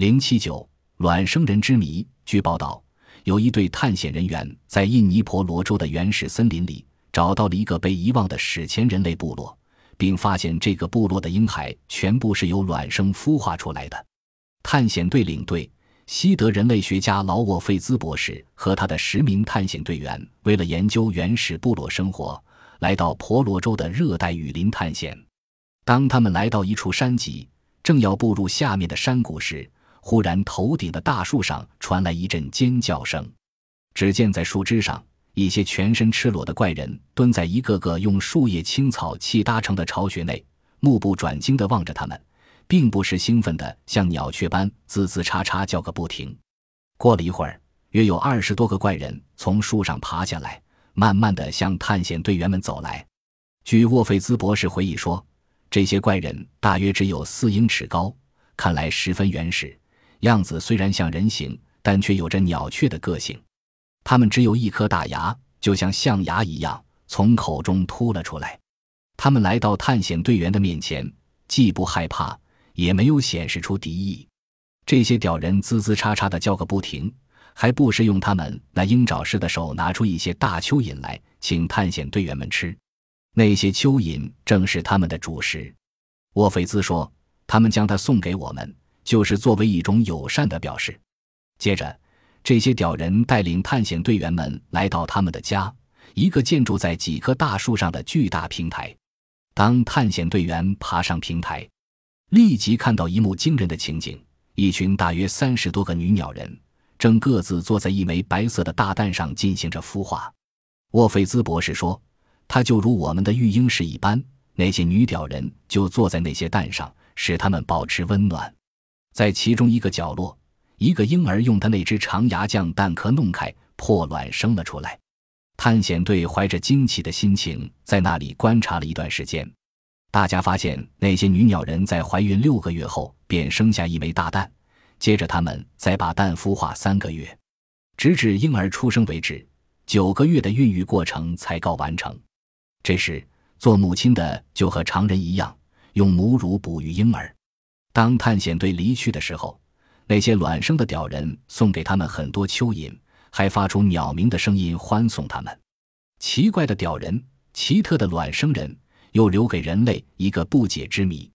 零七九卵生人之谜。据报道，有一队探险人员在印尼婆罗洲的原始森林里找到了一个被遗忘的史前人类部落，并发现这个部落的婴孩全部是由卵生孵化出来的。探险队领队西德人类学家劳沃费兹博士和他的十名探险队员，为了研究原始部落生活，来到婆罗洲的热带雨林探险。当他们来到一处山脊，正要步入下面的山谷时，忽然头顶的大树上传来一阵尖叫声。只见在树枝上，一些全身赤裸的怪人蹲在一个个用树叶、青草砌搭成的巢穴内，目不转睛地望着他们，并不是兴奋地像鸟雀般滋滋喳喳叫个不停。过了一会儿，约有二十多个怪人从树上爬下来，慢慢地向探险队员们走来。据沃菲兹博士回忆说。这些怪人大约只有四英尺高，看来十分原始，样子虽然像人形，但却有着鸟雀的个性。他们只有一颗大牙，就像象牙一样，从口中凸了出来。他们来到探险队员的面前，既不害怕，也没有显示出敌意。这些屌人滋滋叉叉的叫个不停，还不时用他们那鹰爪似的手拿出一些大蚯蚓来，请探险队员们吃。那些蚯蚓正是他们的主食，沃菲兹说：“他们将它送给我们，就是作为一种友善的表示。”接着，这些屌人带领探险队员们来到他们的家，一个建筑在几棵大树上的巨大平台。当探险队员爬上平台，立即看到一幕惊人的情景：一群大约三十多个女鸟人正各自坐在一枚白色的大蛋上进行着孵化。沃菲兹博士说。它就如我们的育婴室一般，那些女屌人就坐在那些蛋上，使它们保持温暖。在其中一个角落，一个婴儿用他那只长牙将蛋壳弄开，破卵生了出来。探险队怀着惊奇的心情在那里观察了一段时间。大家发现，那些女鸟人在怀孕六个月后便生下一枚大蛋，接着他们再把蛋孵化三个月，直至婴儿出生为止，九个月的孕育过程才告完成。这时，做母亲的就和常人一样，用母乳哺育婴儿。当探险队离去的时候，那些卵生的屌人送给他们很多蚯蚓，还发出鸟鸣的声音欢送他们。奇怪的屌人，奇特的卵生人，又留给人类一个不解之谜。